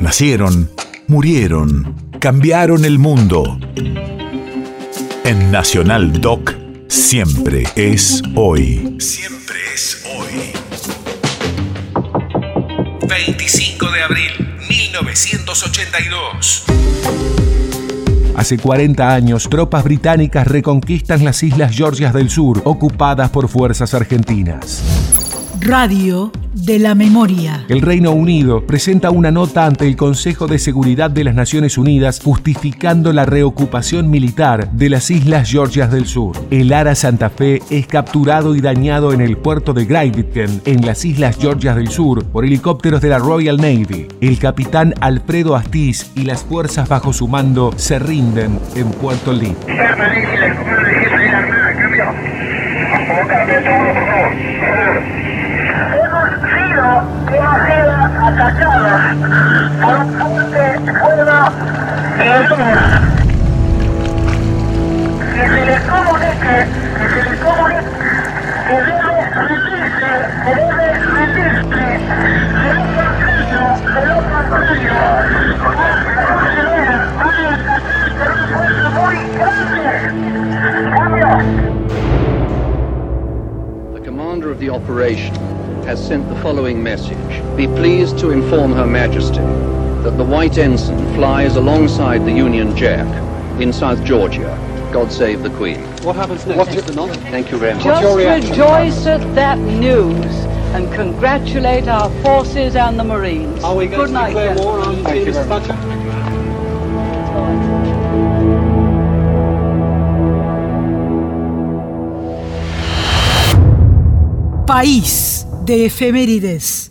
Nacieron, murieron, cambiaron el mundo. En Nacional Doc, siempre es hoy. Siempre es hoy. 25 de abril, 1982. Hace 40 años, tropas británicas reconquistan las Islas Georgias del Sur, ocupadas por fuerzas argentinas. Radio de la Memoria. El Reino Unido presenta una nota ante el Consejo de Seguridad de las Naciones Unidas justificando la reocupación militar de las Islas Georgias del Sur. El Ara Santa Fe es capturado y dañado en el puerto de Gravitken, en las Islas Georgias del Sur, por helicópteros de la Royal Navy. El capitán Alfredo Astiz y las fuerzas bajo su mando se rinden en Puerto Lee. Demasiadas atacadas por un fuerte fuego Que se les comunique, que se les comunique que debe rendirse, que debe rendirse, que no confío, que no confío. The commander of the operation has sent the following message. Be pleased to inform Her Majesty that the White Ensign flies alongside the Union Jack in South Georgia. God save the Queen. What happens next, What's Mr. Nunn? Thank you very much. Just rejoice at that news and congratulate our forces and the Marines. Are we going Good to night, declare war on Thank you Venus very much. Thatcher? País de efemérides.